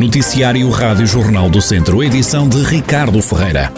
Noticiário Rádio Jornal do Centro, edição de Ricardo Ferreira.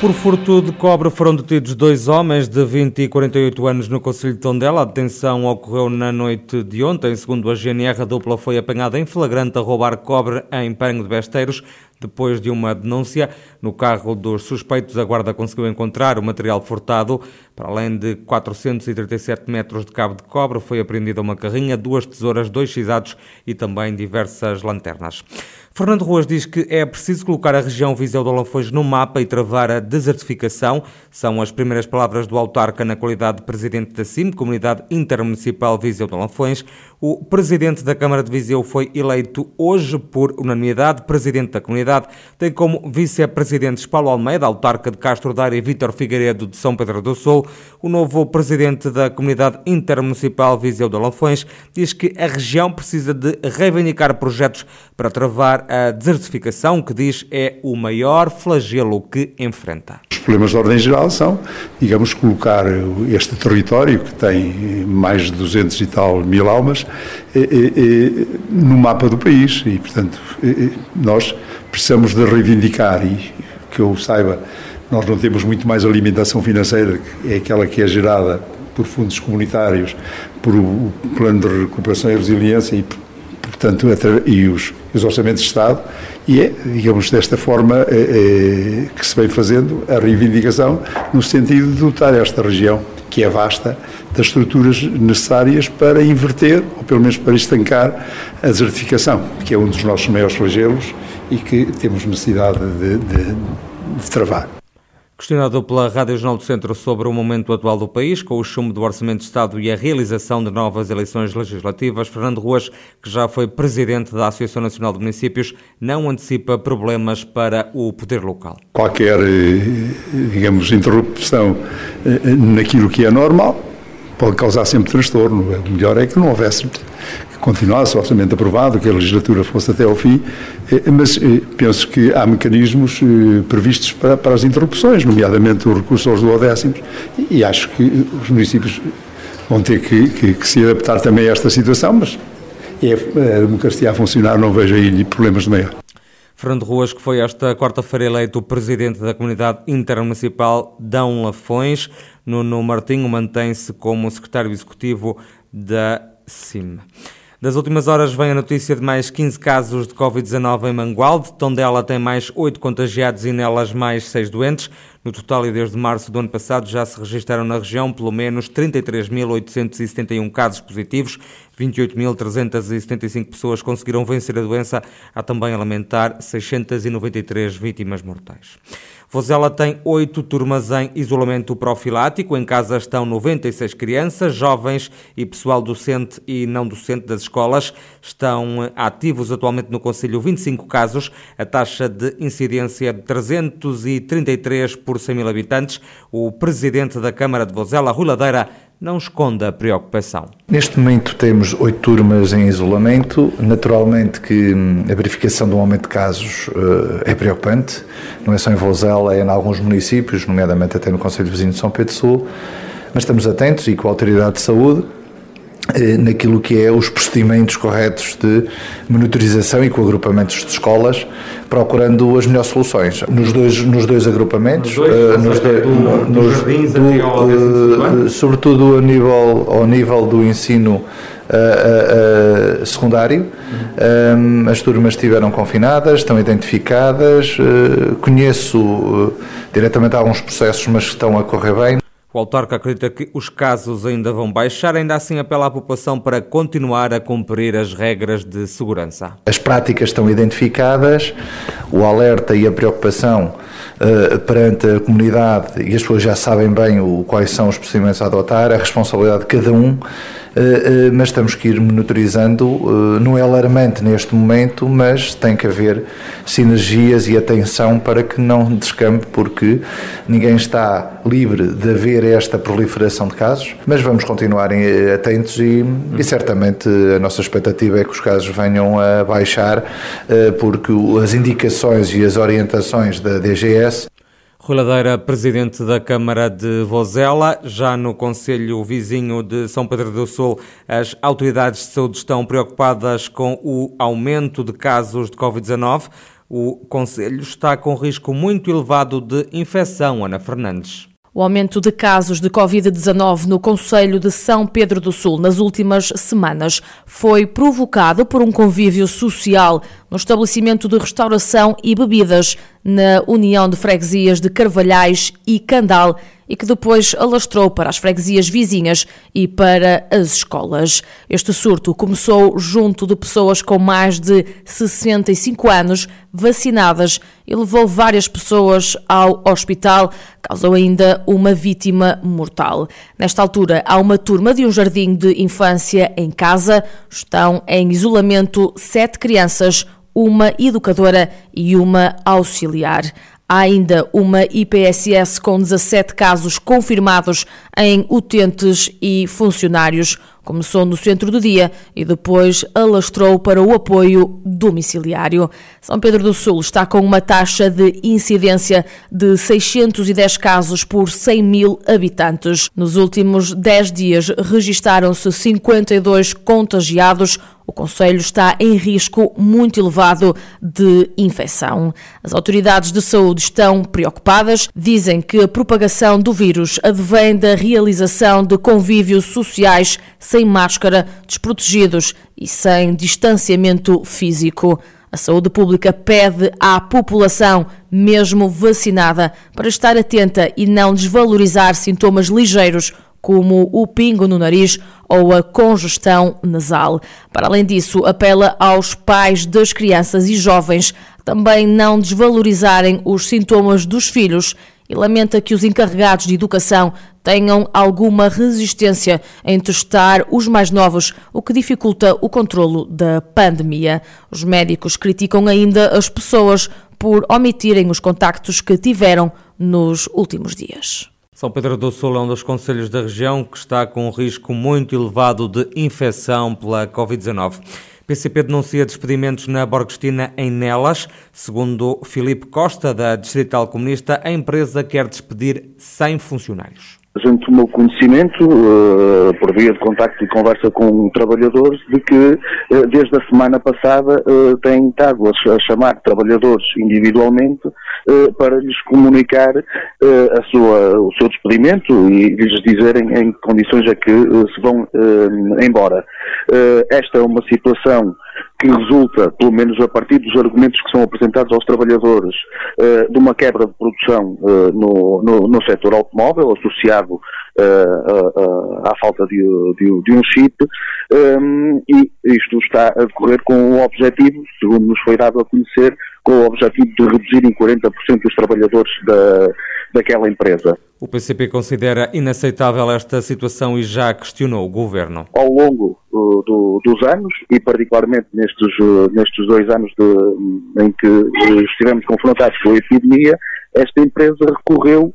Por furto de cobre foram detidos dois homens de 20 e 48 anos no Conselho de Tondela. A detenção ocorreu na noite de ontem. Segundo a GNR, a dupla foi apanhada em flagrante a roubar cobre em Parango de Besteiros. Depois de uma denúncia, no carro dos suspeitos, a Guarda conseguiu encontrar o material furtado. Para além de 437 metros de cabo de cobre, foi apreendida uma carrinha, duas tesouras, dois cisados e também diversas lanternas. Fernando Ruas diz que é preciso colocar a região Viseu de Lafões no mapa e travar a desertificação. São as primeiras palavras do autarca na qualidade de presidente da CIM, Comunidade Intermunicipal Viseu de Lafões. O presidente da Câmara de Viseu foi eleito hoje por unanimidade presidente da comunidade. Tem como vice-presidentes Paulo Almeida, autarca de Castro Daire e Vítor Figueiredo de São Pedro do Sul. O novo presidente da Comunidade Intermunicipal Viseu de Lafões diz que a região precisa de reivindicar projetos para travar a desertificação, que diz é o maior flagelo que enfrenta. Os problemas de ordem geral são, digamos, colocar este território, que tem mais de 200 e tal mil almas, eh, eh, eh, no mapa do país. E, portanto, nós precisamos de reivindicar, e que eu saiba, nós não temos muito mais alimentação financeira, que é aquela que é gerada por fundos comunitários, por o Plano de Recuperação e Resiliência e portanto, e os, os orçamentos de Estado, e é, digamos, desta forma é, é, que se vem fazendo a reivindicação no sentido de dotar esta região, que é vasta, das estruturas necessárias para inverter, ou pelo menos para estancar, a desertificação, que é um dos nossos maiores flagelos e que temos necessidade de, de, de travar. Questionado pela Rádio Jornal do Centro sobre o momento atual do país, com o chumbo do Orçamento de Estado e a realização de novas eleições legislativas, Fernando Ruas, que já foi presidente da Associação Nacional de Municípios, não antecipa problemas para o poder local. Qualquer, eh, digamos, interrupção eh, naquilo que é normal pode causar sempre transtorno. O melhor é que não houvesse continuasse orçamento aprovado, que a legislatura fosse até ao fim, eh, mas eh, penso que há mecanismos eh, previstos para, para as interrupções, nomeadamente o recurso aos duodécimos, e acho que os municípios vão ter que, que, que se adaptar também a esta situação, mas é a democracia a funcionar, não vejo aí problemas de maior. Fernando Ruas, que foi esta quarta-feira eleito presidente da comunidade intermunicipal Dão Lafões. Nuno Martinho mantém-se como secretário executivo da CIM. Das últimas horas vem a notícia de mais 15 casos de Covid-19 em Mangualde. Tondela tem mais 8 contagiados e nelas mais 6 doentes. No total, e desde março do ano passado, já se registaram na região pelo menos 33.871 casos positivos. 28.375 pessoas conseguiram vencer a doença. Há também a lamentar 693 vítimas mortais. Vozela tem oito turmas em isolamento profilático. Em casa estão 96 crianças, jovens e pessoal docente e não docente das escolas. Estão ativos atualmente no Conselho 25 casos. A taxa de incidência é de 333 por 100 mil habitantes. O presidente da Câmara de Vozela, Rui Ladeira, não esconda a preocupação. Neste momento temos oito turmas em isolamento. Naturalmente que hum, a verificação de um aumento de casos uh, é preocupante, não é só em Vozela, é em alguns municípios, nomeadamente até no Conselho Vizinho de São Pedro Sul, mas estamos atentos e com a Autoridade de Saúde naquilo que é os procedimentos corretos de monitorização e com agrupamentos de escolas, procurando as melhores soluções. Nos dois, nos dois agrupamentos, nos dois, uh, nos do, nos, jardins do, uh, sobretudo a nível, ao nível do ensino uh, secundário, um, as turmas estiveram confinadas, estão identificadas, conheço diretamente alguns processos, mas estão a correr bem. O autarca acredita que os casos ainda vão baixar, ainda assim apela à população para continuar a cumprir as regras de segurança. As práticas estão identificadas, o alerta e a preocupação uh, perante a comunidade e as pessoas já sabem bem o, quais são os procedimentos a adotar, a responsabilidade de cada um eh, eh, mas temos que ir monitorizando. Não é alarmante neste momento, mas tem que haver sinergias e atenção para que não descampe, porque ninguém está livre de haver esta proliferação de casos, mas vamos continuar atentos e, e certamente a nossa expectativa é que os casos venham a baixar, porque as indicações e as orientações da DGS Rui Ladeira, presidente da Câmara de Vozela, já no Conselho Vizinho de São Pedro do Sul, as autoridades de saúde estão preocupadas com o aumento de casos de Covid-19. O Conselho está com risco muito elevado de infecção, Ana Fernandes. O aumento de casos de Covid-19 no Conselho de São Pedro do Sul nas últimas semanas foi provocado por um convívio social no estabelecimento de restauração e bebidas na União de Freguesias de Carvalhais e Candal e que depois alastrou para as freguesias vizinhas e para as escolas. Este surto começou junto de pessoas com mais de 65 anos vacinadas e levou várias pessoas ao hospital, causou ainda uma vítima mortal. Nesta altura, há uma turma de um jardim de infância em casa, estão em isolamento sete crianças, uma educadora e uma auxiliar. Há ainda uma IPSS com 17 casos confirmados em utentes e funcionários. Começou no centro do dia e depois alastrou para o apoio domiciliário. São Pedro do Sul está com uma taxa de incidência de 610 casos por 100 mil habitantes. Nos últimos 10 dias registaram-se 52 contagiados, o Conselho está em risco muito elevado de infecção. As autoridades de saúde estão preocupadas, dizem que a propagação do vírus advém da realização de convívios sociais sem máscara, desprotegidos e sem distanciamento físico. A saúde pública pede à população, mesmo vacinada, para estar atenta e não desvalorizar sintomas ligeiros como o pingo no nariz ou a congestão nasal. Para além disso, apela aos pais das crianças e jovens também não desvalorizarem os sintomas dos filhos e lamenta que os encarregados de educação tenham alguma resistência em testar os mais novos, o que dificulta o controlo da pandemia. Os médicos criticam ainda as pessoas por omitirem os contactos que tiveram nos últimos dias. São Pedro do Sul é um dos conselhos da região que está com um risco muito elevado de infecção pela Covid-19. PCP denuncia despedimentos na Borgestina em Nelas. Segundo Filipe Costa, da Distrital Comunista, a empresa quer despedir 100 funcionários. A gente tomou conhecimento, uh, por via de contacto e conversa com trabalhadores, de que uh, desde a semana passada uh, têm estado a, chamar trabalhadores individualmente para lhes comunicar sua, o seu despedimento e lhes dizerem em que condições é que se vão embora. esta é uma situação que resulta, pelo menos a partir dos argumentos que são apresentados aos trabalhadores, uh, de uma quebra de produção uh, no, no, no setor automóvel, associado uh, à falta de, de, de um chip, um, e isto está a decorrer com o objetivo, segundo nos foi dado a conhecer, com o objetivo de reduzir em 40% os trabalhadores da, daquela empresa. O PCP considera inaceitável esta situação e já questionou o governo. Ao longo uh, do, dos anos, e particularmente nestes, uh, nestes dois anos de, em que uh, estivemos confrontados com a epidemia, esta empresa recorreu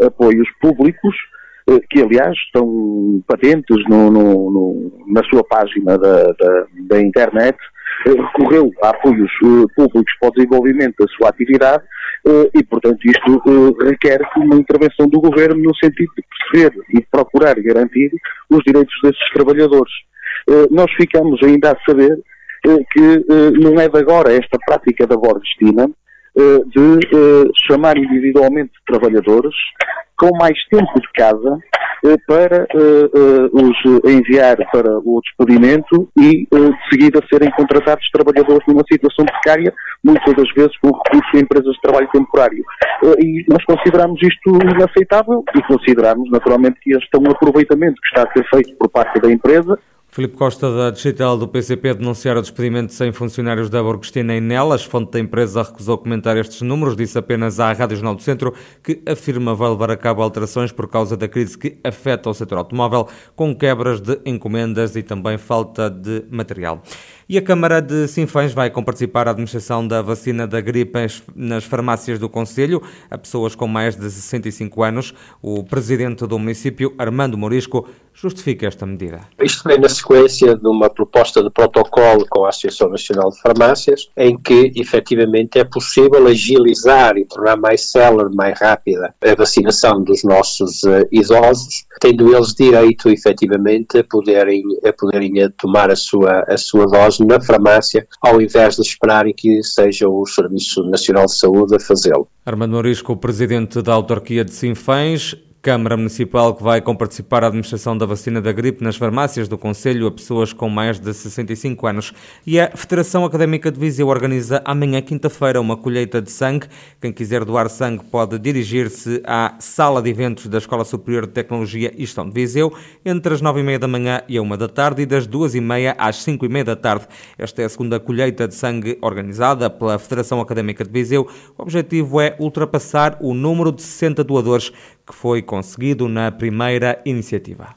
a apoios públicos que aliás estão patentes no, no, no, na sua página da, da, da internet, recorreu a apoios públicos para o desenvolvimento da sua atividade e, portanto, isto eh, requer uma intervenção do governo no sentido de perceber e procurar garantir os direitos desses trabalhadores. Eh, nós ficamos ainda a saber que não é de agora esta prática da Borgestina de chamar individualmente trabalhadores com mais tempo de casa eh, para eh, eh, os enviar para o despedimento e de seguida serem contratados trabalhadores numa situação precária, muitas das vezes com recurso a empresas de trabalho temporário. E nós consideramos isto inaceitável e consideramos naturalmente que este é um aproveitamento que está a ser feito por parte da empresa Filipe Costa, da Digital do PCP, denunciar o despedimento de 100 funcionários da Borgestina em Nelas. Fonte da empresa recusou comentar estes números, disse apenas à Rádio Jornal do Centro que afirma vai levar a cabo alterações por causa da crise que afeta o setor automóvel, com quebras de encomendas e também falta de material. E a Câmara de Sinfãs vai comparticipar a administração da vacina da gripe nas farmácias do Conselho a pessoas com mais de 65 anos. O presidente do município, Armando Morisco, justifica esta medida. Isto vem na sequência de uma proposta de protocolo com a Associação Nacional de Farmácias, em que efetivamente é possível agilizar e tornar mais célere, mais rápida a vacinação dos nossos uh, idosos, tendo eles direito efetivamente a poderem, a poderem tomar a sua, a sua dose na farmácia, ao invés de esperarem que seja o Serviço Nacional de Saúde a fazê-lo. Armando Morisco, presidente da autarquia de Sinfães, Câmara Municipal que vai comparticipar a administração da vacina da gripe nas farmácias do Conselho a pessoas com mais de 65 anos. E a Federação Académica de Viseu organiza amanhã, quinta-feira, uma colheita de sangue. Quem quiser doar sangue pode dirigir-se à Sala de Eventos da Escola Superior de Tecnologia e Gestão de Viseu entre as 9h30 da manhã e a 1 da tarde e das 2h30 às 5h30 da tarde. Esta é a segunda colheita de sangue organizada pela Federação Académica de Viseu. O objetivo é ultrapassar o número de 60 doadores que foi conseguido na primeira iniciativa.